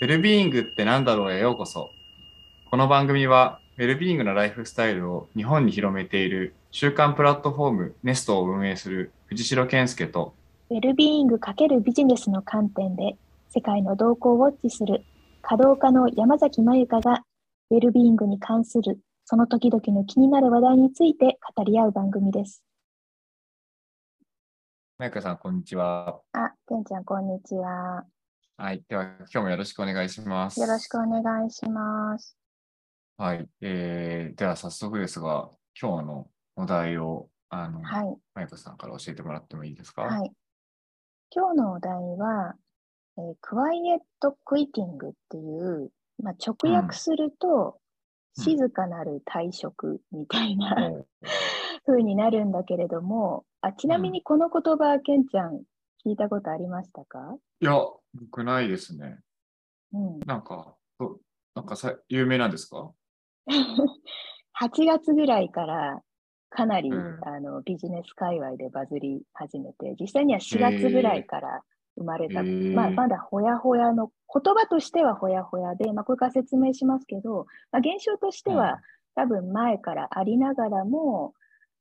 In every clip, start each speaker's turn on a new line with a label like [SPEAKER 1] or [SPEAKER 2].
[SPEAKER 1] ウェルビーイングって何だろうへようこそ。この番組は、ウェルビーイングのライフスタイルを日本に広めている週刊プラットフォームネストを運営する藤代健介と、
[SPEAKER 2] ウェルビーイング×ビジネスの観点で世界の動向をウォッチする稼働家の山崎まゆかがウェルビーイングに関するその時々の気になる話題について語り合う番組です。
[SPEAKER 1] まゆかさん、こんにちは。
[SPEAKER 2] あ、けんちゃん、こんにちは。
[SPEAKER 1] はい。では、今日もよろしくお願いします。
[SPEAKER 2] よろしくお願いします。
[SPEAKER 1] はい。えー、では、早速ですが、今日のお題を、あの、
[SPEAKER 2] はい。
[SPEAKER 1] まゆかさんから教えてもらってもいいですか？
[SPEAKER 2] はい。今日のお題は、えークワイエットクイティングっていう、まあ、直訳すると、
[SPEAKER 1] うん
[SPEAKER 2] 静かなる退職みたいな、
[SPEAKER 1] お
[SPEAKER 2] 風になるんだけれども、あちなみにこの言葉、けんちゃん、聞いたことありましたか、
[SPEAKER 1] いや、僕ないですね。
[SPEAKER 2] うん、
[SPEAKER 1] なんか、そなんかさ有名なんですか？
[SPEAKER 2] 8月ぐらいからかなり、
[SPEAKER 1] うん。
[SPEAKER 2] あのビジネス界隈でバズり始めて、実際には4月ぐらいから生まれた、
[SPEAKER 1] へー。
[SPEAKER 2] まあ、まだほやほやの、言葉としてはほやほやで、まあ、これから説明しますけど、まあ、現象としては、多分前からありながらも、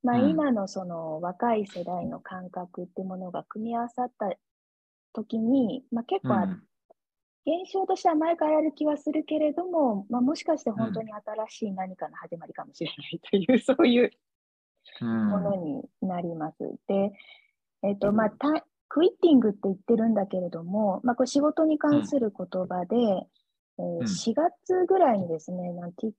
[SPEAKER 2] まあ、
[SPEAKER 1] うん。
[SPEAKER 2] 今のその若い世代の感覚ってものが組み合わさった時に、まあ、結構現象としては前からある気はするけれども、まあ、もしかして本当に新しい何かの始まりかもしれないという、そういう
[SPEAKER 1] うん。
[SPEAKER 2] ものになります。で、えっ、と、まあ、たクイッティングって言ってるんだけれども、まあ、これ仕事に関する言葉で、えー
[SPEAKER 1] ん。
[SPEAKER 2] 4月ぐらいにですね、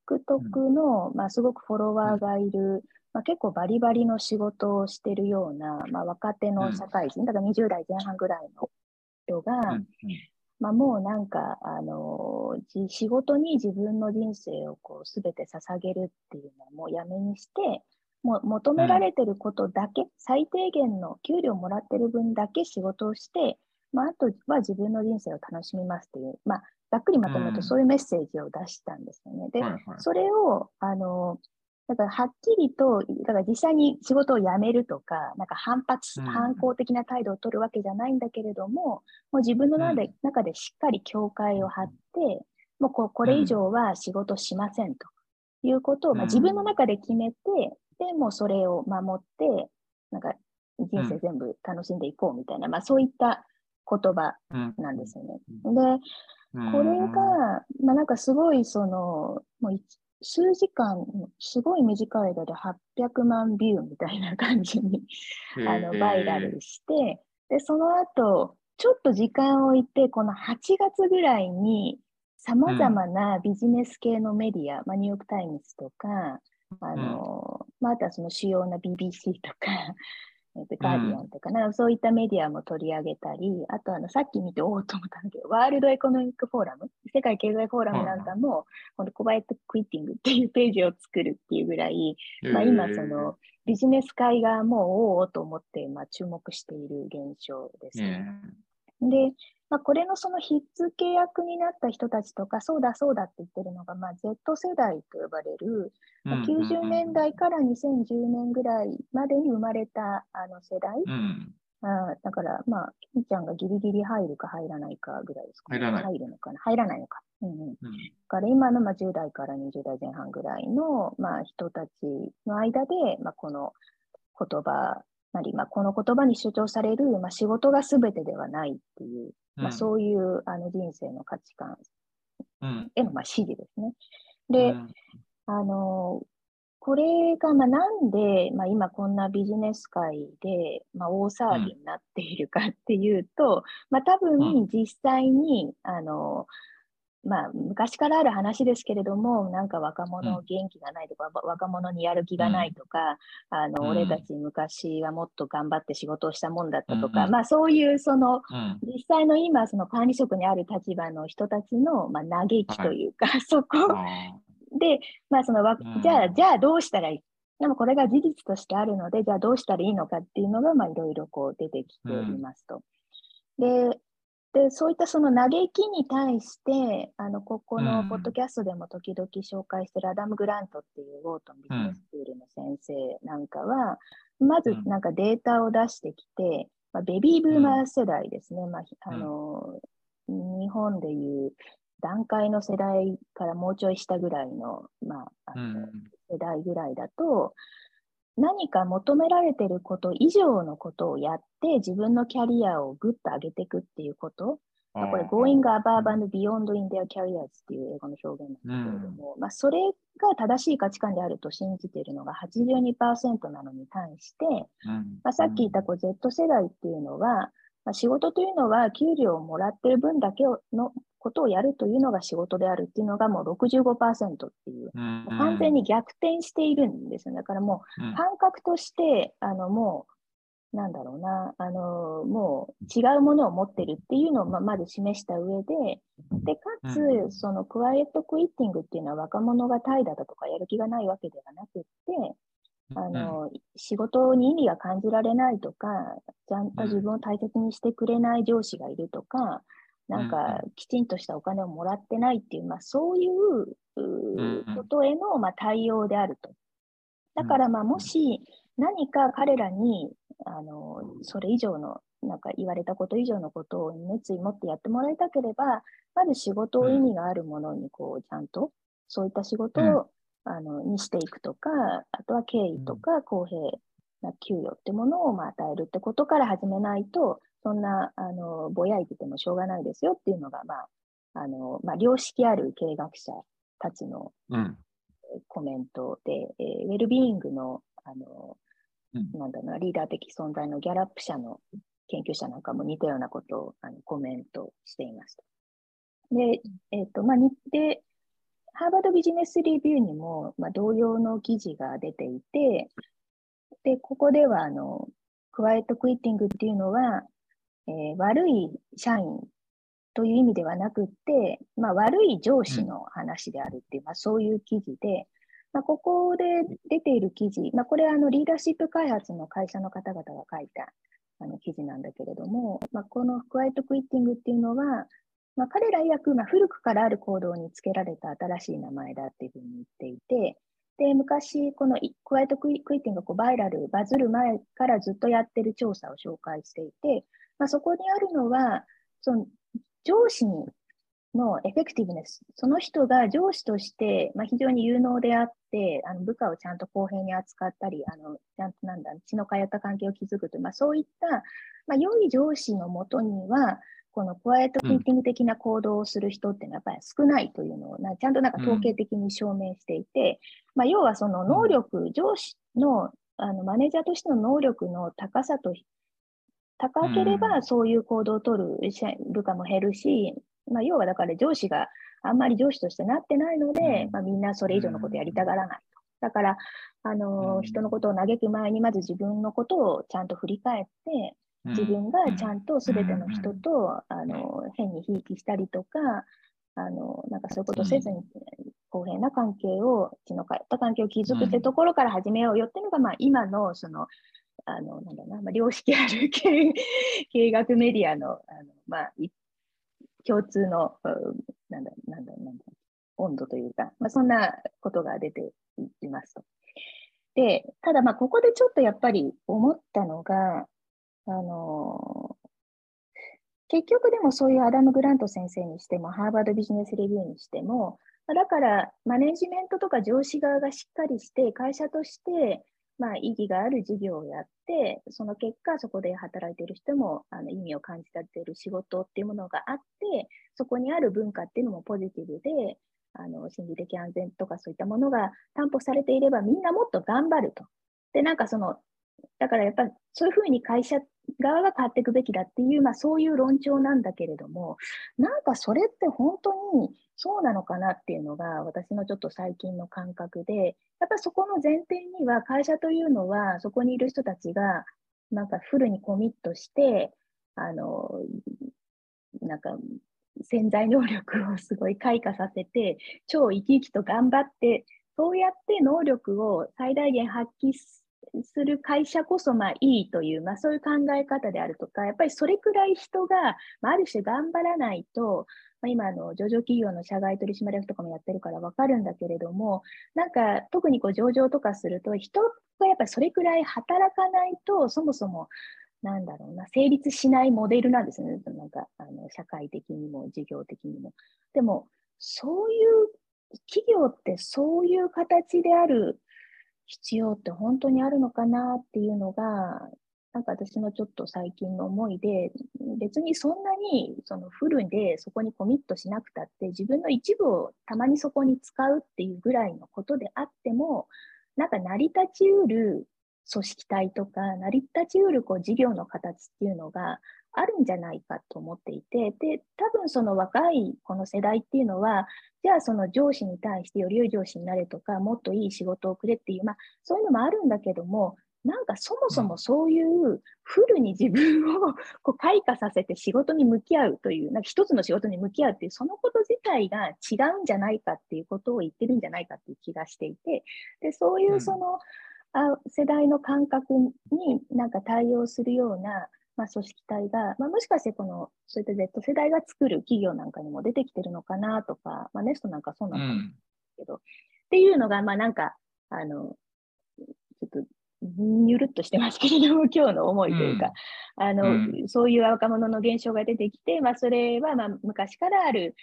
[SPEAKER 2] TikTok の、まあ、すごくフォロワーがいる、まあ、結構バリバリの仕事をしてるような、まあ、若手の社会人、だから20代前半ぐらいの人が、
[SPEAKER 1] うん
[SPEAKER 2] まあ、もうなんか、あのじ仕事に自分の人生をこう全て捧げるっていうのはもうやめにして、もう求められてることだけ、最低限の給料もらってる分だけ仕事をして、まあ、あとは自分の人生を楽しみますっていう、まあ、ざっくりまとめる
[SPEAKER 1] うん。
[SPEAKER 2] とそういうメッセージを出したんですよね。で、
[SPEAKER 1] はいはい。
[SPEAKER 2] それを、あの、だからはっきりと、だから実際に仕事を辞めるとか、なんか反発、
[SPEAKER 1] うん。
[SPEAKER 2] 反抗的な態度を取るわけじゃないんだけれども、もう自分の中で,、
[SPEAKER 1] うん。
[SPEAKER 2] 中でしっかり境界を張って、もうここれ以上は仕事しませんということを、まあ、
[SPEAKER 1] うん
[SPEAKER 2] 自分の中で決めて、でもうそれを守って、なんか人生全部楽しんでいこうみたいな、まあそういった言葉
[SPEAKER 1] うん。
[SPEAKER 2] なんですよね。
[SPEAKER 1] う
[SPEAKER 2] で、
[SPEAKER 1] うん。
[SPEAKER 2] これが、まあ、なんかすごいその、もうい数時間、すごい短い間で800万ビューみたいな感じにあのバイラルして、で、その後、ちょっと時間を置いて、この8月ぐらいに、さまざまなビジネス系のメディア、まあ、ニューヨーク・タイムズとか、あのまあ、あとはその主要な BBC とか、えっとガーディアンとか、なんかそういったメディアも取り上げたり、あとあのさっき見ておおと思ったんだけど、ワールドエコノミックフォーラム、世界経済フォーラムなんかも、このコバエットクイッティングっていうページを作るっていうぐらい、まあ、今そのビジネス界がもうおおと思って、まあ、注目している現象です
[SPEAKER 1] え
[SPEAKER 2] ね。
[SPEAKER 1] ー、
[SPEAKER 2] で、まあ、これのその火付け役になった人たちとか、そうだそうだって言ってるのが、まあ、Z 世代と呼ばれる、まあ90年代から2010年ぐらいまでに生まれたあの世代、
[SPEAKER 1] うん、
[SPEAKER 2] あーだから、まあ、金ちゃんがギリギリ入るか入らないかぐらいですか、ね。
[SPEAKER 1] 入らない
[SPEAKER 2] 入るのかな入らないのか。うんうん。
[SPEAKER 1] うん
[SPEAKER 2] だから今のまあ10代から20代前半ぐらいのまあ人たちの間で、まあ、この言葉なり、まあ、この言葉に主張される、まあ、仕事が全てではないっていう、まあ、そういうあの人生の価値観。
[SPEAKER 1] うん。
[SPEAKER 2] へのまあ支持ですね。で、
[SPEAKER 1] うん。
[SPEAKER 2] あのこれがまあなんで、まあ、今こんなビジネス界で、まあ、大騒ぎになっているかっていうと、まあ、多
[SPEAKER 1] う
[SPEAKER 2] 分実際に、あのまあ、昔からある話ですけれども、なんか若者
[SPEAKER 1] うん。
[SPEAKER 2] 元気がないとか、わ若者にやる気がないとか、あの
[SPEAKER 1] うん。
[SPEAKER 2] 俺たち昔はもっと頑張って仕事をしたもんだったとか、
[SPEAKER 1] うん。うん
[SPEAKER 2] まあそういうその
[SPEAKER 1] うん。
[SPEAKER 2] 実際の今、その管理職にある立場の人たちの、まあ、嘆きというか、そこ
[SPEAKER 1] あ
[SPEAKER 2] で、まあそのじゃあ、じゃあどうしたらいい？でもこれが事実としてあるので、じゃあどうしたらいいのかっていうのが、まあいろいろこう出てきていますと。で、で、そういったその嘆きに対して、あの、ここ
[SPEAKER 1] うん。
[SPEAKER 2] のポッドキャストでも時々紹介してるアダム・グラントっていうウォートンビジネススクールの先生なんかは、まず
[SPEAKER 1] うん。
[SPEAKER 2] なんかデータを出してきて、まあ、ベビーブーマー世代ですね。まあ、ひあの、日本でいう段階の世代からもうちょい下ぐらいの,、まあ、あの世代ぐらいだと、何か求められてること以上のことをやって自分のキャリアをぐっと上げていくっていうこと、まあ、これ Going above and beyond in their careers っていう英語の表現なんですけれども、うん、まあ、それが正しい価値観であると信じているのが82%なのに対して、うん、まあ、さっき言ったこう Z 世代っていうのは、まあ、仕事というのは給料をもらってる分だけのことをやるというのが仕事であるっていうのがもう65%っていう、うん、完全に逆転しているんですよ。だからもう感覚として、あのもう、なんだろうな、あのもう違うものを持ってるっていうのをままず示した上で、で、かつ、そのクワイエットクイッティングっていうのは若者が怠惰だとかやる気がないわけではなくって、あの、仕事に意味が感じられないとか、ちゃんと自分を大切にしてくれない上司がいるとか、なんかきちんとしたお金をもらってないっていう、まあ、そういうことへの、まあ、対応であると。だから、まあ、もし何か彼らにあのそれ以上のなんか言われたこと以上のことを熱意持ってやってもらいたければ、まず仕事を意味があるものにこうちゃんとそういった仕事を、あのにしていくとか、あとは敬意とか公平な給与ってものをまあ与えるってことから始めないと、そんな、あの、ぼやいててもしょうがないですよっていうのが、まあ、あの、まあ、良識ある経営学者たちの、コメントで、えー、ウェルビーイングの、あの、うん、なんだろうな、リーダー的存在のギャラップ社の研究者なんかも似たようなことをあのコメントしていました。で、えっ、ー、と、まあ、で、ハーバードビジネスレビューにも、まあ、同様の記事が出ていて、で、ここでは、あの、クワイエットクイッティングっていうのは、えー、悪い社員という意味ではなくって、まあ、悪い上司の話であるっていう、まあ、そういう記事で、まあ、ここで出ている記事、まあ、これはあのリーダーシップ開発の会社の方々が書いたあの記事なんだけれども、まあ、このクワイトクイッティングっていうのは、まあ、彼ら曰く、まあ、古くからある行動につけられた新しい名前だっていうふうに言っていて、で、昔、このクワイトクイッティングがこうバイラル、バズる前からずっとやってる調査を紹介していて、まあ、そこにあるのは、その上司のエフェクティブネス、その人が上司として、まあ、非常に有能であって、あの部下をちゃんと公平に扱ったり、あのちゃんとなんだ、血の通った関係を築くという、まあ、そういった、まあ、良い上司のもとには、このクワイエットフィーティング的な行動をする人っていうのはやっぱり少ないというのをちゃんとなんか統計的に証明していて、うん、まあ、要はその能力、上司のあのマネージャーとしての能力の高さと高ければそういう行動を取る部下も減るし、まあ、要はだから上司があんまり上司としてなってないので、まあ、みんなそれ以上のことやりたがらないと。だから、あの人のことを嘆く前にまず自分のことをちゃんと振り返って、自分がちゃんと全ての人と、あの変にひいきしたりとか、あのなんかそういうことせずに、公平な関係を、血の通った関係を築くってところから始めようよっていうのが、まあ、今のそのあの、なんだな、まあ、良識ある経営 学メディアの、あのまあ、共通の、なんだ、なんだ、なんだ、温度というか、まあ、そんなことが出ていますと。で、ただ、まあ、ここでちょっとやっぱり思ったのが、あの、結局でもそういうアダム・グラント先生にしても、ハーバードビジネスレビューにしても、だから、マネジメントとか上司側がしっかりして、会社としてまあ、意義がある事業をやって、その結果、そこで働いている人もあの意味を感じたっている仕事っていうものがあって、そこにある文化っていうのもポジティブで、あの心理的安全とかそういったものが担保されていれば、みんなもっと頑張ると。で、なんかその、だからやっぱりそういうふうに会社っ側が変わっていくべきだっていう、まあ、そういう論調なんだけれども、なんかそれって本当にそうなのかなっていうのが私のちょっと最近の感覚で、やっぱそこの前提には会社というのはそこにいる人たちがなんかフルにコミットして、あの、なんか潜在能力をすごい開花させて、超生き生きと頑張って、そうやって能力を最大限発揮すする会社こそまあいいという、まあ、そういう考え方であるとか、やっぱりそれくらい人が、まあ、ある種頑張らないと、まあ、今の上場企業の社外取締役とかもやってるから分かるんだけれども、なんか特にこう上場とかすると、人がやっぱりそれくらい働かないと、そもそもなんだろうな、成立しないモデルなんですね。なんか、あの社会的にも、事業的にも。でも、そういう企業ってそういう形である必要って本当にあるのかなっていうのが、なんか私のちょっと最近の思いで、別にそんなにそのフルでそこにコミットしなくたって、自分の一部をたまにそこに使うっていうぐらいのことであっても、なんか成り立ちうる組織体とか、成り立ちうるこう事業の形っていうのがあるんじゃないかと思っていて、で、多分その若いこの世代っていうのは、じゃあその上司に対してより良い上司になれとか、もっといい仕事をくれっていう、まあそういうのもあるんだけども、なんかそもそもそういうフルに自分を こう開花させて仕事に向き合うという、なんか一つの仕事に向き合うっていう、そのこと自体が違うんじゃないかっていうことを言ってるんじゃないかっていう気がしていて、でそういうその、あ世代の感覚になんか対応するような、まあ、組織体が、まあ、もしかしてこの、そういった Z 世代が作る企業なんかにも出てきてるのかなとか、まあ、ネストなんかそうなのかないけど、うん、っていうのが、まあなんか、あの、ちょっとにゅるっとしてますけれども、今日の思いというか、うん、あの、うん、そういう若者の現象が出てきて、まあ、それはまあ昔からある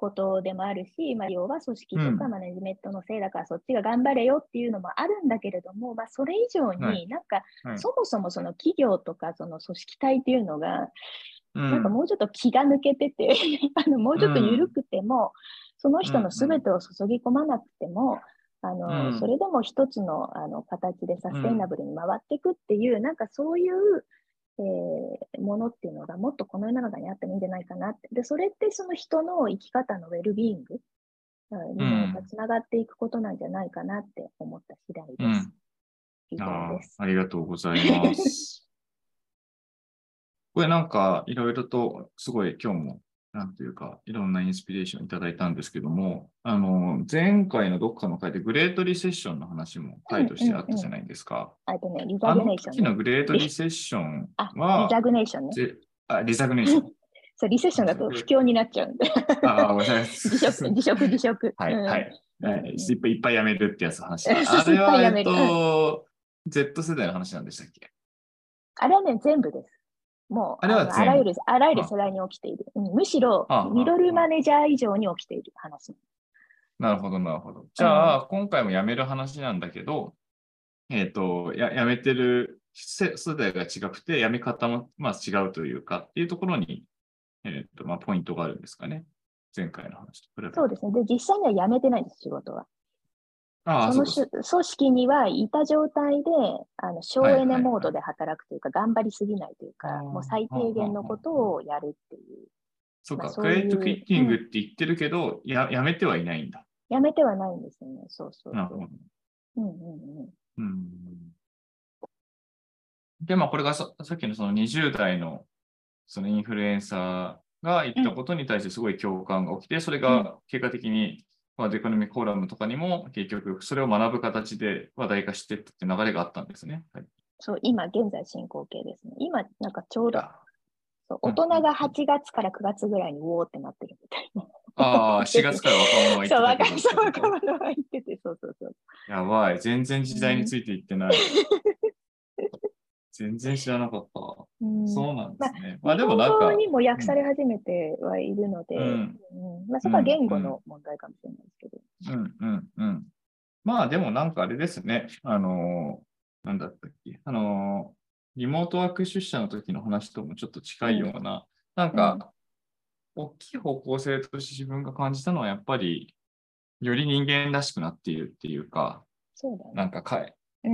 [SPEAKER 2] ことでもあるし、まあ、要は組織とかマネジメントのせいだからそっちが頑張れよっていうのもあるんだけれども、まあ、それ以上になんか、そもそもその企業とかその組織体っていうのが、なんかもうちょっと気が抜けてて あのもうちょっと緩くても、その人の全てを注ぎ込まなくても、あの、うん、それでも一つのあの形でサステイナブルに回っていくっていう、うん、なんかそういう、えー、ものっていうのがもっとこの世の中にあってもいいんじゃないかなって。で、それってその人の生き方のウェルビーイング？にもつながっていくことなんじゃないかなって思った次第です。うん、
[SPEAKER 1] あ。ありがとうございます。これなんかいろいろとすごい今日もなんていうか、いろんなインスピレーションいただいたんですけども、あの、前回のどっかの回でグレートリセッションの話も回としてあったじゃないですか。
[SPEAKER 2] あとね、リザグネーション、
[SPEAKER 1] ね。あの時のグレートリセッションは、
[SPEAKER 2] リザグネーションね。
[SPEAKER 1] あ、リザグネーション。
[SPEAKER 2] そう、リセッションだと不況になっちゃうんで。
[SPEAKER 1] ああ、ごめんなさい。辞
[SPEAKER 2] 職、辞職、辞職。
[SPEAKER 1] はい、はい。いっぱいいっぱいやめるってやつ話。あれは、えっと、Z 世代の話なんでしたっけ？
[SPEAKER 2] あれはね、全部です。もうああらゆる、あらゆる世代に起きている。うん、むしろ、ミドルマネージャー以上に起きている話。
[SPEAKER 1] なるほど、なるほど。じゃあ、うん、今回も辞める話なんだけど、えっ、ー、と、や辞めてる世代が違くて、辞め方も、まあ、違うというかっていうところに、えっ、ー、と、まあ、ポイントがあるんですかね。前回の話と
[SPEAKER 2] 比べて。そうですね。で、実際には辞めてないです、仕事は。あその組織にはいた状態で、あの省エネモードで働くというか、頑張りすぎないというか、もう最低限のことをやるっていう。
[SPEAKER 1] そうか、クレイトクイッティングって言ってるけど、うん、ややめてはいないんだ。
[SPEAKER 2] やめてはないんですよね、そうそう
[SPEAKER 1] なるほど。
[SPEAKER 2] うんうんうん。うん、
[SPEAKER 1] で、まあ、これがささっきのその20代のそのインフルエンサーが言ったことに対してすごい共感が起きて、それが結果的にまあ、デコノミコーラムとかにも結局それを学ぶ形で話題化していったって流れがあったんですね。はい、
[SPEAKER 2] そう、今現在進行形ですね。今なんかちょうどそう大人が8月から9月ぐらいにウォーってなってるみたいな。
[SPEAKER 1] ああ、4月から若者は
[SPEAKER 2] 言ってたそう、若者は言ってて、そうそうそう。
[SPEAKER 1] やばい、全然時代についていってない。全然知らなかった。うん、そうなんですね。まあ、まあ、でもなんか。
[SPEAKER 2] にも訳され始めてはいるので、うん、まあ、そこは言語の問題かもしれないですけど。
[SPEAKER 1] うんうんうん。まあでもなんかあれですね。あのー、なんだったっけ。あのー、リモートワーク出社の時の話ともちょっと近いような、うん、なんか、大きい方向性として自分が感じたのはやっぱり、より人間らしくなっているっていうか、
[SPEAKER 2] そうだね、
[SPEAKER 1] なんかか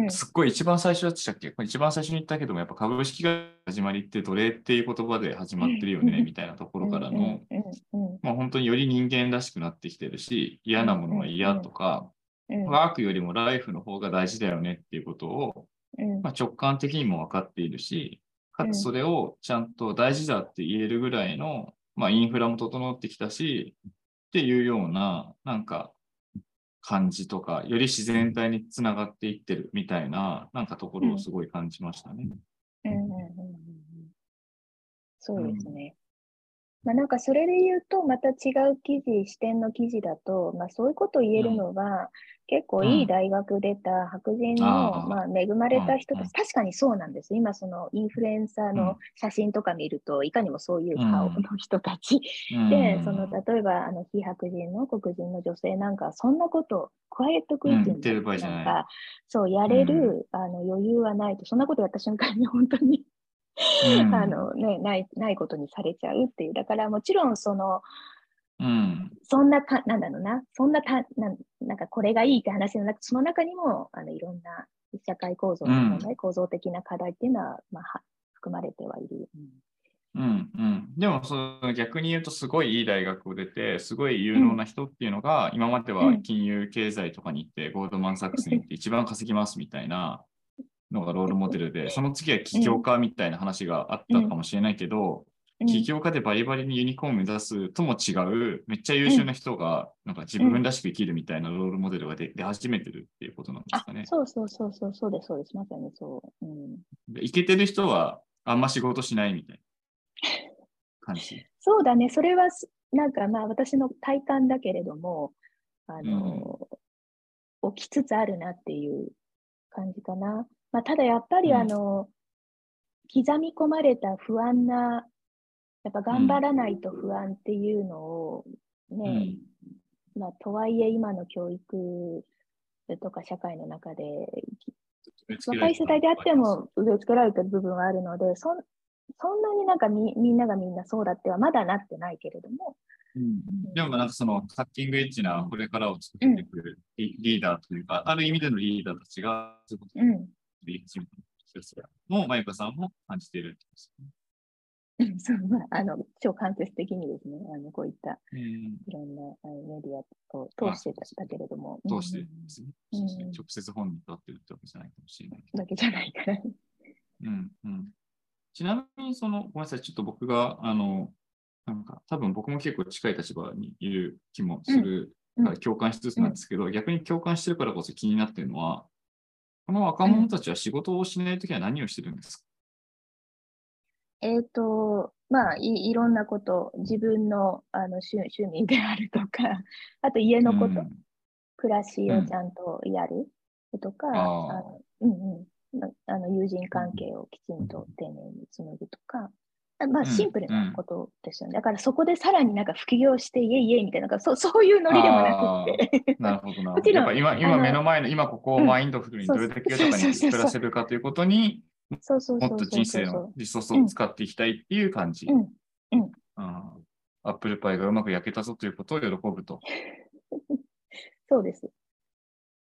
[SPEAKER 1] すっごい一番最初でしたっけ？一番最初に言ったけども、やっぱ株式が始まりって奴隷っていう言葉で始まってるよね、みたいなところからの、まあ本当により人間らしくなってきてるし、嫌なものは嫌とか、ワークよりもライフの方が大事だよねっていうことを、まあ、直感的にも分かっているし、かつそれをちゃんと大事だって言えるぐらいの、まあ、インフラも整ってきたし、っていうような、なんか、感じとか、より自然体につながっていってるみたいな、なんかところをすごい感じましたね。
[SPEAKER 2] うんうんうんうん、そうですね。まあ、なんかそれで言うと、また違う記事、視点の記事だと、まあ、そういうことを言えるのは、結構いい大学出た白人の、まあ、恵まれた人たち、確かにそうなんです。今、そのインフルエンサーの写真とか見ると、いかにもそういう顔の人たち。で、その例えば、あの非白人の黒人の女性なんか、そんなこと、クワイエットクイズなんか、そう、やれる、あの余裕はないと、そんなことやった瞬間に本当にあのね、ないないことにされちゃうっていう。だからもちろんその、
[SPEAKER 1] うん、
[SPEAKER 2] そんなか、なんだろうな、そんなたな、なんかこれがいいって話の中、その中にもあのいろんな社会構造の問題、うん、構造的な課題っていうのは、まあ、含まれてはいる。
[SPEAKER 1] うん、うん、うん、でもその逆に言うと、すごいいい大学を出て、すごい有能な人っていうのが、今までは金融経済とかに行って、ゴールドマン・サックスに行って一番稼ぎますみたいな、のがロールモデルで、その次は起業家みたいな話があったかもしれないけど、起業家でバリバリにユニコーンを目指すとも違う、めっちゃ優秀な人が、なんか自分らしく生きるみたいなロールモデルが出始めてるっていうことなんですかね。
[SPEAKER 2] そうそうそうそう、そうです、そうです。まさにそう。う
[SPEAKER 1] ん、でいけてる人はあんま仕事しないみたいな感じ。
[SPEAKER 2] そうだね、それはなんかまあ私の体感だけれども、あの、うん、起きつつあるなっていう感じかな。まあ、ただやっぱりあの、うん、刻み込まれた不安な、やっぱ頑張らないと不安っていうのをね、うん、まあ、とはいえ今の教育とか社会の中で、若い世代であっても植え付けられてる部分はあるので、そそんなになんかみみんながみんなそうだってはまだなってないけれども、
[SPEAKER 1] うん、でもなんかそのカッティングエッジなこれからを作っていくリーダーというか、ある意味でのリーダーたちが、
[SPEAKER 2] うん、
[SPEAKER 1] で始めた一も、まゆかさんも感じている
[SPEAKER 2] そう、まあ、あの、超間接的にですね、あの、こういった、いろんなあのメディアを通してたけれども。
[SPEAKER 1] 通してですね、うん、直接本人と会ってるってわけじゃないかもしれない。
[SPEAKER 2] だけじゃないから。
[SPEAKER 1] うん、うん。ちなみに、その、ごめんなさい、ちょっと僕が、あの、なんか、多分僕も結構近い立場にいる気もするから共感しつつなんですけど、うん、逆に共感してるからこそ気になってるのは、この若者たちは仕事をしないときは何をしてるんですか、
[SPEAKER 2] うん、えっ、ー、と、まあい、いろんなこと、自分のあの趣趣味であるとか、あと家のこと、うん、暮らしをちゃんとやるとか、うん、あのうんうん、あの友人関係をきちんと丁寧に紡ぐとか、まあ、シンプルなことですよね。うん、だからそこでさらになんか副業して、イエイイエイみたいな、そそういうノリでもなくて。
[SPEAKER 1] なるほどな。もちろん今今目の前の、今ここをマインドフルにどれだけ豊かに暮らせるかということに、もっと人生のリソースを使っていきたいっていう感じ。
[SPEAKER 2] うん。うん。
[SPEAKER 1] アップルパイがうまく焼けたぞということを喜ぶと。
[SPEAKER 2] そうです。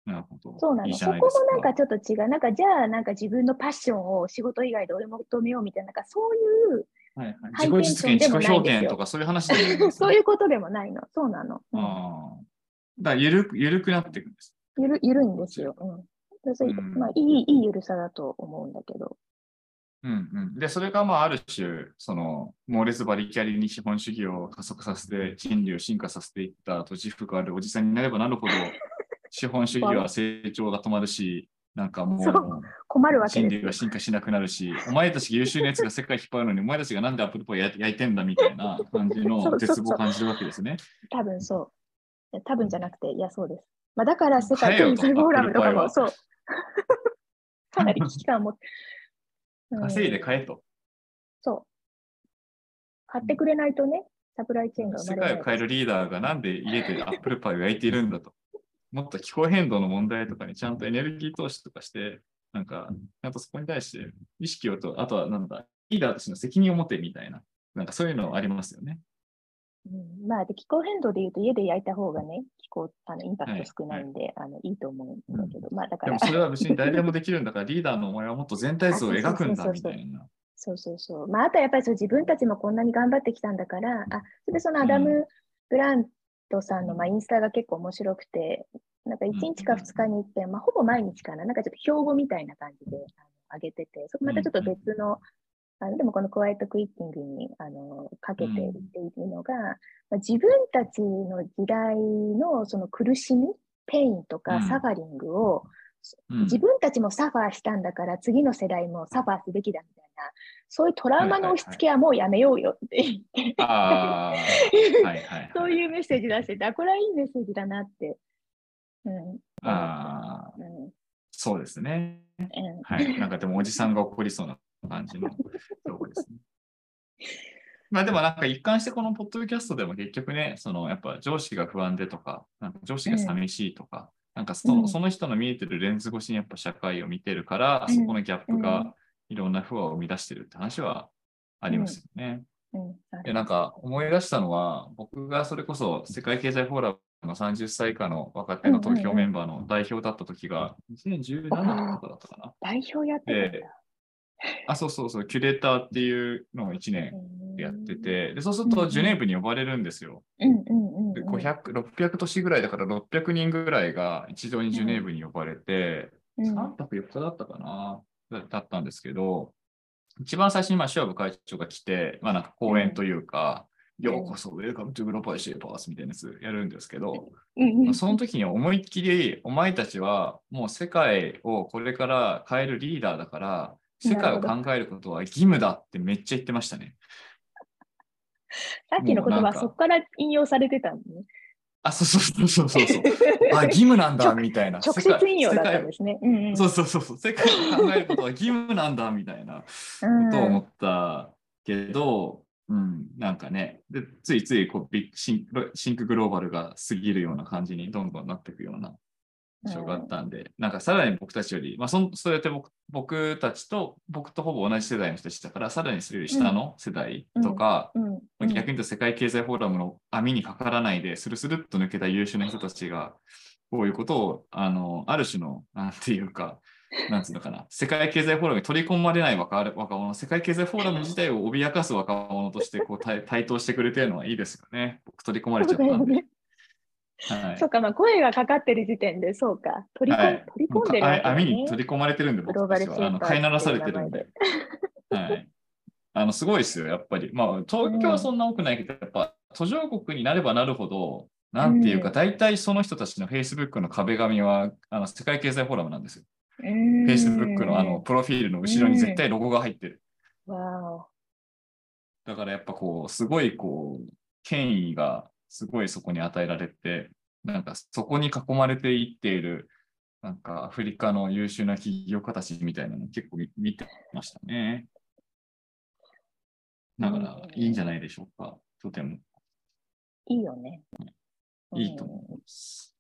[SPEAKER 1] なるほど。
[SPEAKER 2] そうなの。そこもなんかちょっと違う。なんかじゃあ、なんか自分のパッションを仕事以外で追い求めようみたいな、なんかそういう、
[SPEAKER 1] はいはい、自己実現、自己表現とかそういう話で、
[SPEAKER 2] ね、そういうことでもないの。そうなの。
[SPEAKER 1] うん、ああ。だゆるく、ゆるくなっていくんです。
[SPEAKER 2] ゆる、ゆるいんですよ。うん。それ、うん、まあ、いい、いいゆるさだと思うんだけど。
[SPEAKER 1] うんうん、で、それがまあある種、その猛烈バリキャリに資本主義を加速させて、人類を進化させていったと自負があるおじさんになればなるほど、資本主義は成長が止まるし、なんかもう、
[SPEAKER 2] 困るわけ
[SPEAKER 1] 人類は進化しなくなるし、お前たち優秀なやつが世界引っ張るのに、お前たちがなんでアップルパイ焼いてんだみたいな感じの絶望を感じるわけですね。
[SPEAKER 2] 多分そう。多分じゃなくて、いや、そうです。まあ、だから世界経済フォーラムとかもそう。かなり危機感を持って。
[SPEAKER 1] 稼いで買えと。
[SPEAKER 2] そう。買ってくれないとね、サプライチェーンが。
[SPEAKER 1] 世界を変えるリーダーがなんで家でアップルパイを焼いているんだと。もっと気候変動の問題とかにちゃんとエネルギー投資とかして、なんか、ちゃんとそこに対して意識をと、あとはなんだ、リーダーとしての責任を持てみたいな、なんかそういうのありますよね。
[SPEAKER 2] うん、まあで、気候変動で言うと家で焼いた方がね、気候、あのインパクト少ないんで、はいはい、あのいいと思うんだけど、まあだから。
[SPEAKER 1] でもそれは別に誰でもできるんだから、リーダーのお前はもっと全体像を描くんだみたいな。
[SPEAKER 2] そうそうそう。まああとはやっぱりそう自分たちもこんなに頑張ってきたんだから、あ、それでそのアダム・グラントさんの、まあ、インスタが結構面白くて、なんか1日か2日に行って、まあ、ほぼ毎日かな、なんかちょっと標語みたいな感じであの上げてて、そこまたちょっと別の、あのでもこの Quiet Quitting にあのかけていっているのが、まあ、自分たちの時代のその苦しみ、 pain とか suffering を、自分たちもサファーしたんだから次の世代もサファーすべきだみたいな、そういうトラウマの押し付けはもうやめようよって言って、そういうメッセージ出してあ、これはいいメッセージだなって。
[SPEAKER 1] うん、ああ、うん、そうですね、うん。はい。なんかでもおじさんが怒りそうな感じの とこですね。まあでもなんか一貫してこのポッドキャストでも結局ね、そのやっぱ上司が不安でとか、なんか上司が寂しいとか、なんかそ,、その人の見えてるレンズ越しにやっぱ社会を見てるから、そこのギャップがいろんな不安を生み出してるって話はありますよね。でなんか思い出したのは、僕がそれこそ世界経済フォーラムの30歳以下の若手の東京メンバーの代表だった時が、2017年とかだったかな。
[SPEAKER 2] 代表やってた
[SPEAKER 1] あ、そうそうそう、キュレーターっていうのを1年やってて、でそうするとジュネーブに呼ばれるんですよ。で500、600都市ぐらいだから600人ぐらいが一度にジュネーブに呼ばれて、3泊4日だったかな、だったんですけど、一番最初にまあシュワブ会長が来て、まあなんか講演というか、ようこそ、 Welcome to Global Shapers みたいなやつやるんですけど、まあ、その時に思いっきり、お前たちはもう世界をこれから変えるリーダーだから、世界を考えることは義務だってめっちゃ言ってましたね。
[SPEAKER 2] さっきの言葉はそこから引用されてたんね。
[SPEAKER 1] あ、そうそうそうそうそう。あ、義務なんだみたいな。
[SPEAKER 2] 直接引用だったんですね。うんうん、
[SPEAKER 1] そうそうそうそう。世界を考えることは義務なんだみたいなことを思ったけど、うん、なんかね、でついついこう big thin think global が過ぎるような感じにどんどんなっていくような印象があったんで、うん、なんかさらに僕たちより、まあそ、そうやって僕僕たちと、僕とほぼ同じ世代の人たちだから、さらにそれより下の世代とか、逆に言うと世界経済フォーラムの網にかからないで、スルスルっと抜けた優秀な人たちが、こういうことを、あの、ある種の、なんていうか、なんつうのかな、世界経済フォーラムに取り込まれない若若者、世界経済フォーラム自体を脅かす若者としてこう対等してくれてるのはいいですよね。僕取り込まれちゃったんで。
[SPEAKER 2] はい、そうか、まあ、声がかかってる時点で、そうか、取り込,、はい、取り込んでる、ね、
[SPEAKER 1] 網に取り込まれてるんで、僕たちは。あの飼いならされてるんで。はい。あの、すごいですよ、やっぱり。まあ、東京はそんな多くないけど、やっぱ、途上国になればなるほど、なんていうか、大体その人たちの Facebook の壁紙は、あの世界経済フォーラムなんですよ。Facebook のあのプロフィールの後ろに絶対ロゴが入ってる。だからやっぱこう、すごいこう、権威がすごいそこに与えられて、なんかそこに囲まれていっている、なんかアフリカの優秀な企業家たちみたいなの結構見てましたね。だからいいんじゃないでしょうか、とても。
[SPEAKER 2] いいよね。
[SPEAKER 1] いいと思います。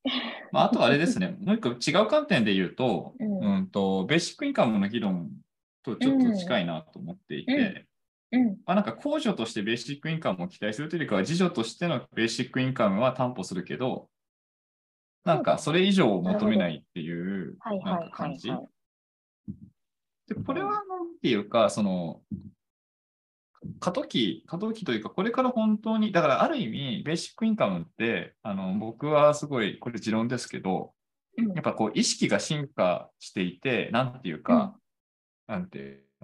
[SPEAKER 1] まあ、あとあれですね、もう一個違う観点で言うと、うん、うんと、ベーシックインカムの議論とちょっと近いなと思っていて、うん、まあ、なんか控除としてベーシックインカムを期待するというよりかは、自助としてのベーシックインカムは担保するけど、なんかそれ以上を求めないっていうなんか感じ。で、これはなんていうか、その、過渡期、過渡期というか、これから本当に、だからある意味、ベーシックインカムって、あの僕はすごい、これ持論ですけど、やっぱこう意識が進化していて、なんていうか、うん、な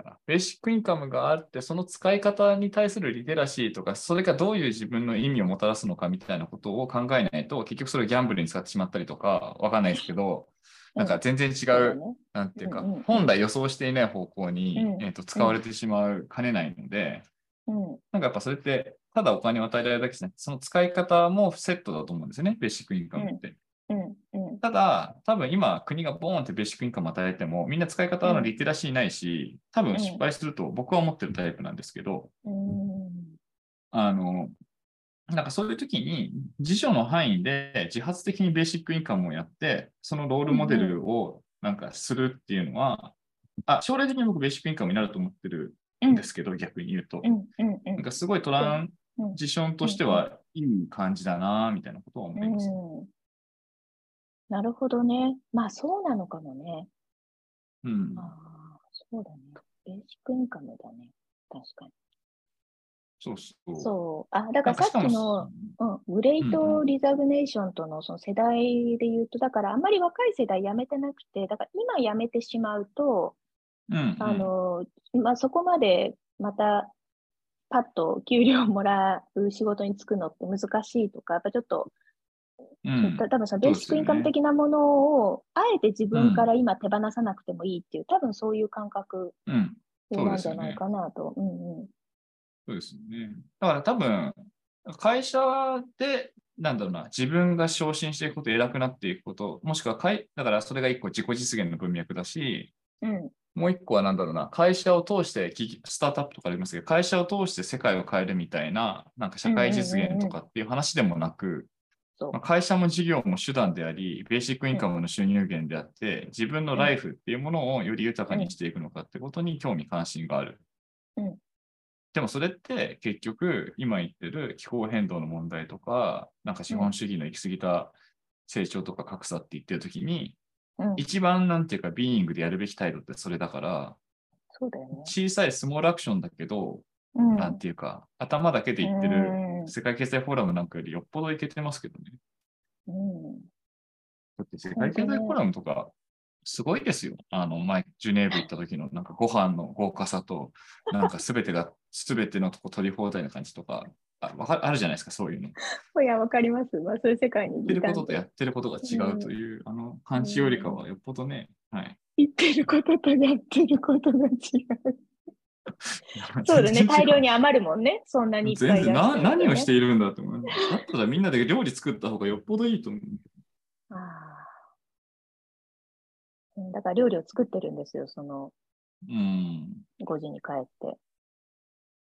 [SPEAKER 1] んてベーシックインカムがあって、その使い方に対するリテラシーとか、それがどういう自分の意味をもたらすのかみたいなことを考えないと、結局それをギャンブルに使ってしまったりとか、わかんないですけど、なんか全然違う、なんていうか、本来予想していない方向に、えー、と使われてしまうかねないので、なんかやっぱそれって、ただお金を与えられるだけじゃなくて、その使い方もセットだと思うんですよね、ベーシックインカムって。ただ、多分今、国がボーンってベーシックインカム与えても、みんな使い方のリテラシーないし、多分失敗すると僕は思ってるタイプなんですけど、あの、なんかそういう時に、辞書の範囲で自発的にベーシックインカムをやって、そのロールモデルをなんかするっていうのは、あ将来的に僕ベーシックインカムになると思ってるん。ですけど、逆に言うと。なんかすごいトランジションとしてはいい感じだな、みたいなことは思います。
[SPEAKER 2] なるほどね。まあそうなのかもね。
[SPEAKER 1] うん。
[SPEAKER 2] ああ、そうだね。ベーシックインカムだね。確かに。
[SPEAKER 1] そうそう。
[SPEAKER 2] そう。あ、だからさっきの、うん、グレートリザグネーションとのその世代で言うと、だからあんまり若い世代辞めてなくて、だから今辞めてしまうと、
[SPEAKER 1] うん、
[SPEAKER 2] あの、まあ、そこまでまたパッと給料もらう仕事に就くのって難しいとか、やっぱちょっとうん、多分そのベーシックインカム的なものを、あえて自分から今手放さなくてもいいっていう、多分そういう感覚なんじゃないかなと。
[SPEAKER 1] そうですよね。だから多分、会社で、なんだろうな、自分が昇進していくこと、偉くなっていくこと、もしくは会、だからそれが一個自己実現の文脈だし、
[SPEAKER 2] うん、
[SPEAKER 1] もう一個はなんだろうな、会社を通して、スタートアップとかありますけど、会社を通して世界を変えるみたいな、なんか社会実現とかっていう話でもなく、まあ、会社も事業も手段であり、ベーシックインカムの収入源であって、自分のライフっていうものをより豊かにしていくのかってことに興味関心がある。
[SPEAKER 2] うん、
[SPEAKER 1] でもそれって結局今言ってる気候変動の問題とか、なんか資本主義の行き過ぎた成長とか格差って言ってるときに、うん、一番なんていうかビーイングでやるべき態度ってそれだから、
[SPEAKER 2] そうだよね、
[SPEAKER 1] 小さいスモールアクションだけど、うん、なんていうか頭だけで言ってる世界経済フォーラムなんかよりよっぽどいけてますけどね。
[SPEAKER 2] うん、
[SPEAKER 1] だって世界経済フォーラムとかすごいですよ。あの、前、ジュネーブ行った時のなんかご飯の豪華さと、なんかすべてが、すべてのとこ取り放題な感じとか、あわかあるじゃないですか、そういうの。
[SPEAKER 2] いや、わかります。まあ、そういう世界に。
[SPEAKER 1] 言ってることとやってることが違うという、うん、あの感じよりかはよっぽどね、はい。
[SPEAKER 2] 言ってることとやってることが違う。そうだね、大量に余るもんね、そんなに、
[SPEAKER 1] ね、全然な何をしているんだって思う。だったらみんなで料理作った方がよっぽどいいと思う。
[SPEAKER 2] ああ。だから料理を作ってるんですよ、その、
[SPEAKER 1] うん、
[SPEAKER 2] 5時に帰って。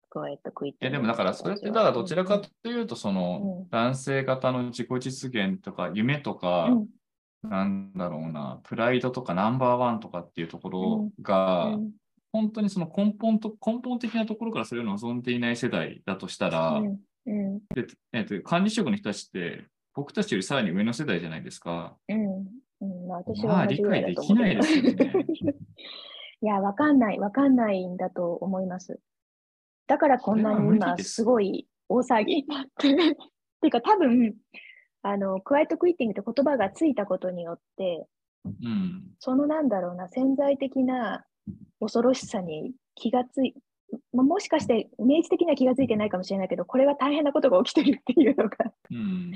[SPEAKER 2] 加えて食い
[SPEAKER 1] て。でもだからそれってだからどちらかというとその、男性型の自己実現とか夢とか、うん、なんだろうなプライドとかナンバーワンとかっていうところが、うん、本当にその根本と根本的なところからそれを望んでいない世代だとしたら、
[SPEAKER 2] うん
[SPEAKER 1] でえー、と管理職の人たちって僕たちよりさらに上の世代じゃないですか。
[SPEAKER 2] うんうん、私は
[SPEAKER 1] まあ理解できないですよね。
[SPEAKER 2] いや、わかんない、わかんないんだと思います。だからこんなに今すごい大騒ぎになって。っ ていうか多分、あの、クワイエットクイッティングって言葉がついたことによって、
[SPEAKER 1] うん、
[SPEAKER 2] そのなんだろうな、潜在的な恐ろしさに気がつい、まもしかして明示的には気がついてないかもしれないけど、これは大変なことが起きてるっていうのが。
[SPEAKER 1] うん、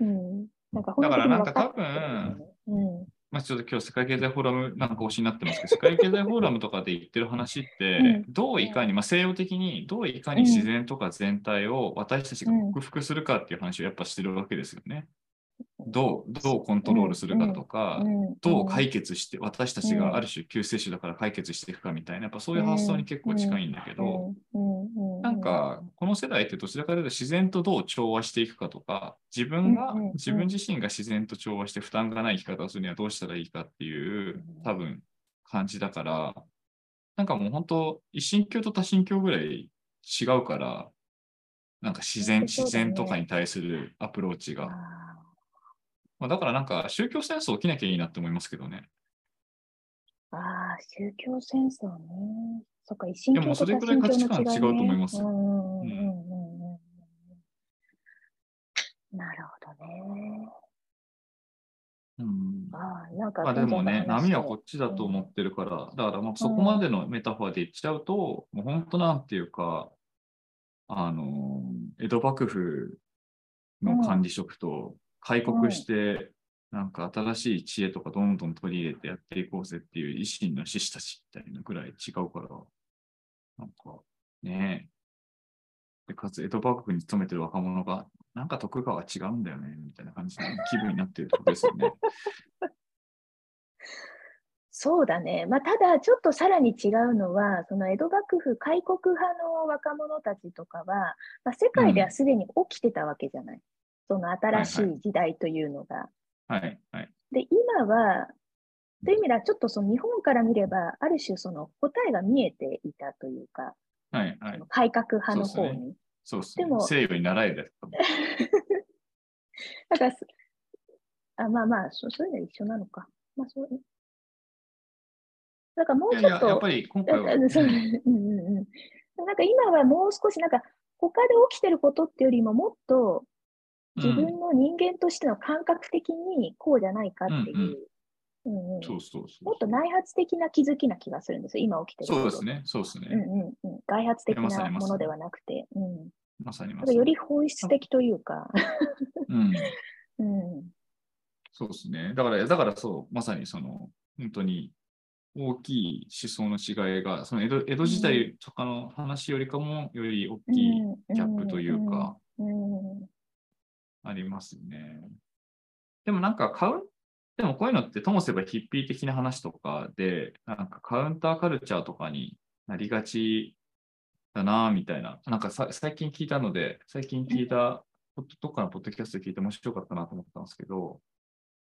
[SPEAKER 2] うん、なんか
[SPEAKER 1] だからなんか多分、
[SPEAKER 2] うん。
[SPEAKER 1] まあ、ちょっと今日世界経済フォーラムなんか推しになってますけど、世界経済フォーラムとかで言ってる話って、どういかに、まあ、西洋的にどういかに自然とか全体を私たちが克服するかっていう話をやっぱしてるわけですよね。どうどうコントロールするかとか、どう解決して、私たちがある種救世主だから解決していくかみたいな、やっぱそういう発想に結構近いんだけど、なんかこの世代ってどちらかというと自然とどう調和していくかとか、自分が、自分自身が自然と調和して負担がない生き方をするにはどうしたらいいかっていう多分感じだから、なんかもう本当、一神教と多神教ぐらい違うから、なんか自然、自然とかに対するアプローチが。まあ、だからなんか宗教戦争起きなきゃいいなって思いますけどね。
[SPEAKER 2] ああ、宗教戦争ね。そっか、一神
[SPEAKER 1] 教とそれくらい価値観違うと思います。な
[SPEAKER 2] るほどね。
[SPEAKER 1] うん、
[SPEAKER 2] あなんか
[SPEAKER 1] まあでもね、波はこっちだと思ってるから、うん、だからまあそこまでのメタファーで言っちゃうと、うん、もう本当なんていうか、あの、江戸幕府の管理職と開国して、なんか新しい知恵とかどんどん取り入れてやっていこうぜっていう維新の志士たちみたいなぐらい違うから、なんかねで、かつ江戸幕府に勤めてる若者が、なんか徳川違うんだよね、みたいな感じの気分になってるってことですよね。
[SPEAKER 2] そうだね。まあ、ただ、ちょっとさらに違うのは、その江戸幕府開国派の若者たちとかは、まあ、世界ではすでに起きてたわけじゃない。うんその新しい時代というのが。
[SPEAKER 1] はい、はい、
[SPEAKER 2] で、今は、という意味では、ちょっとその日本から見れば、ある種その答えが見えていたというか、
[SPEAKER 1] はいはい、
[SPEAKER 2] 改革派の方に。
[SPEAKER 1] そうですね。でも西洋に習える。
[SPEAKER 2] だから、あまあまあそ、そういうのは一緒なのか。まあそうだからもうちょっと、
[SPEAKER 1] やっぱり今回は。うんうん
[SPEAKER 2] うん、なんか今はもう少し、なんか他で起きてることっていうよりももっと自分の人間としての感覚的にこうじゃないかっていう、もっと内発的な気づきな気がするんですよ、今起きてる
[SPEAKER 1] そうですね、そうですね。うん
[SPEAKER 2] うんうん、外発的なものではなくて、うん、
[SPEAKER 1] まさにまさに。
[SPEAKER 2] より本質的というか、
[SPEAKER 1] うん、
[SPEAKER 2] うん、
[SPEAKER 1] そうですね。だから、だからそう、まさにその、本当に、大きい思想の違いが、その江戸江戸時代とかの話よりかもより大きいギャップというか、ありますね。でもなんかカウン、でもこういうのってともすればヒッピー的な話とかで、なんかカウンターカルチャーとかになりがちだなみたいな。なんか最近聞いたので、最近聞いた、どっかのポッドキャストで聞いて面白かったなと思ったんですけど、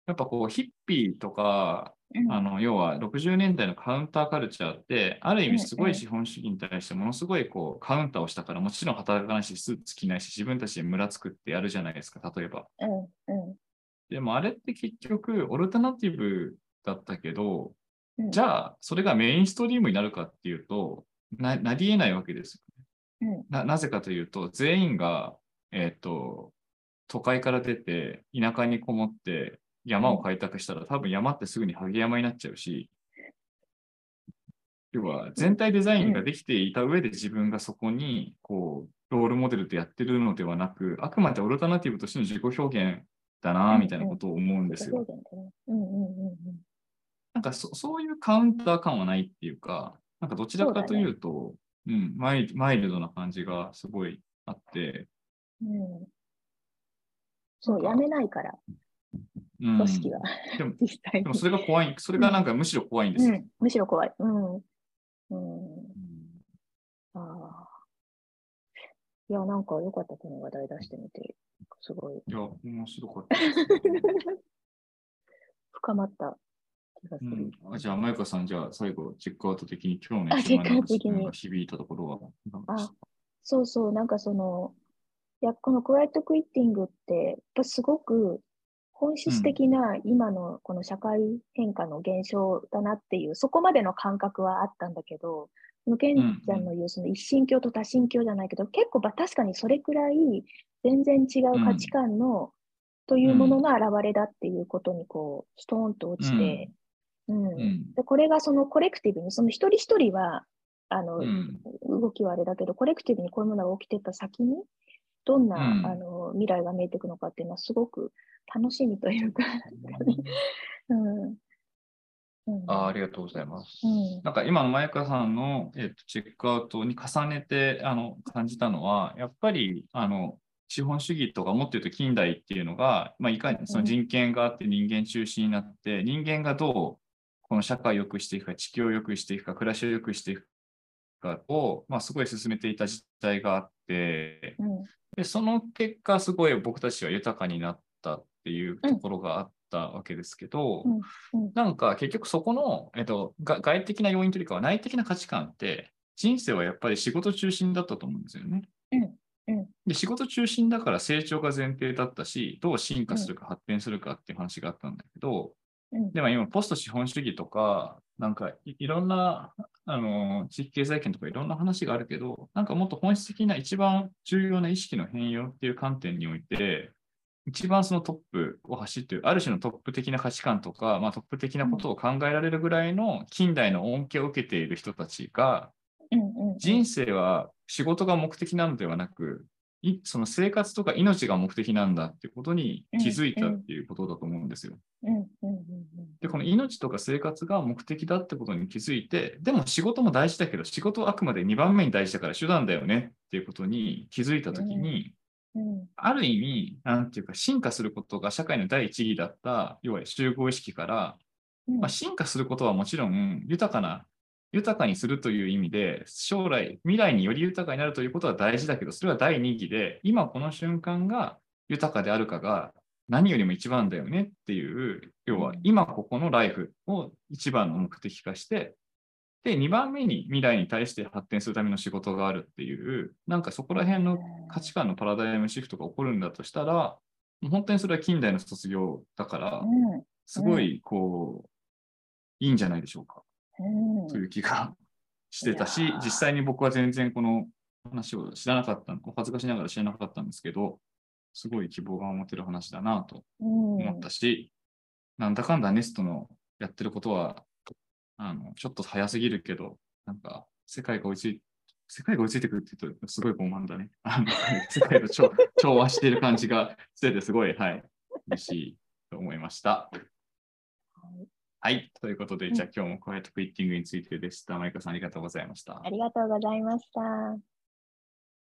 [SPEAKER 1] やっぱこうヒッピーとか、あの要は60年代のカウンターカルチャーって、ある意味すごい資本主義に対してものすごいこうカウンターをしたから、もちろん働かないし、スーツ着ないし、自分たちで村作ってやるじゃないですか、例えば。でもあれって結局、オルタナティブだったけど、じゃあ、それがメインストリームになるかっていうと、ななり得ないわけですよ、ね。な。なぜかというと、全員が、えっ、ー、と、都会から出て、田舎にこもって山を開拓したら、多分山ってすぐに萩山になっちゃうし、要は全体デザインができていた上で自分がそこにこうロールモデルでやってるのではなく、あくまでオルタナティブとしての自己表現だな、みたいなことを思うんですよ。なんかそそういうカウンター感はないっていうか、なんかどちらかというと、うね、うんマイ、マイルドな感じがすごいあって。
[SPEAKER 2] うん、そう、やめないから。組織は、
[SPEAKER 1] でも 実際でもそれが怖い、それがなんかむしろ怖いんですよ。
[SPEAKER 2] むしろ怖い。うん。うん、ああ。いや、なんか良かった、この話題出してみて。すごい。
[SPEAKER 1] いや、面白かった。
[SPEAKER 2] 深まった
[SPEAKER 1] 気がする。うん、あじゃあ、マイカさん、じゃあ最後、チェックアウト的に今日の一番の響いたところは
[SPEAKER 2] あそうそう、なんかその、いや、このクワイトクイッティングって、やっぱすごく本質的な今のこの社会変化の現象だなっていう、そこまでの感覚はあったんだけど、そのケンちゃんの言うその一神教と多神教じゃないけど、結構確かにそれくらい全然違う価値観の、というものの表れだっていうことにこう、ストーンと落ちて、うん、でこれがそのコレクティブに、その一人一人は、あの、動きはあれだけど、コレクティブにこういうものが起きてた先に、どんな、あの未来が見えていくのかっていうのはすごく楽しみというか。うん。
[SPEAKER 1] あありがとうございます。うん、なんか今の前川さんの、えーと、チェックアウトに重ねてあの感じたのは、やっぱりあの資本主義とかもっと言うと近代っていうのが、まあ、いかにその人権があって人間中心になって、うん、人間がどうこの社会を良くしていくか、地球を良くしていくか、暮らしを良くしていくかを、まあ、すごい進めていた時代があって、うん、でその結果、すごい僕たちは豊かになった。っていうところがあったわけですけど、うん。うん、なんか結局そこの、えっと、外的な要因というかは内的な価値観って人生はやっぱり仕事中心だったと思うんですよね。で仕事中心だから成長が前提だったし、どう進化するか発展するかっていう話があったんだけど、でも今、ポスト資本主義とか、なんかいろんなあの地域経済圏とかいろんな話があるけど、なんかもっと本質的な一番重要な意識の変容っていう観点において、一番そのトップを走っている、ある種のトップ的な価値観とか、まあ、トップ的なことを考えられるぐらいの近代の恩恵を受けている人たちが、人生は仕事が目的なのではなく、その生活とか命が目的なんだっていうことに気づいたっていうことだと思うんですよ。で、この命とか生活が目的だってことに気づいて、でも仕事も大事だけど、仕事はあくまで2番目に大事だから手段だよねっていうことに気づいたときに、ある意味、なんていうか、進化することが社会の第一義だった、要は集合意識から、まあ、進化することはもちろん豊かな、豊かにするという意味で、将来、未来により豊かになるということは大事だけど、それは第二義で、今この瞬間が豊かであるかが何よりも一番だよねっていう、要は今ここのライフを一番の目的化して、で、2番目に未来に対して発展するための仕事があるっていう、なんかそこら辺の価値観のパラダイムシフトが起こるんだとしたら、本当にそれは近代の卒業だから、すごいこう、いいんじゃないでしょうか。という気がしてたし、実際に僕は全然この話を知らなかったお恥ずかしながら知らなかったんですけど、すごい希望が持てる話だなと思ったし、なんだかんだネストのやってることはあの、ちょっと早すぎるけど、なんか、世界が追いつい世界が追いついてくるって言うと、すごい傲慢だね。あの世界と調調和している感じがしてて、すごい、はい、嬉しいと思いました。はい。ということで、じゃあ今日もクワイトクイッティングについてでした。マイカさんありがとうございました。
[SPEAKER 2] ありがとうございました。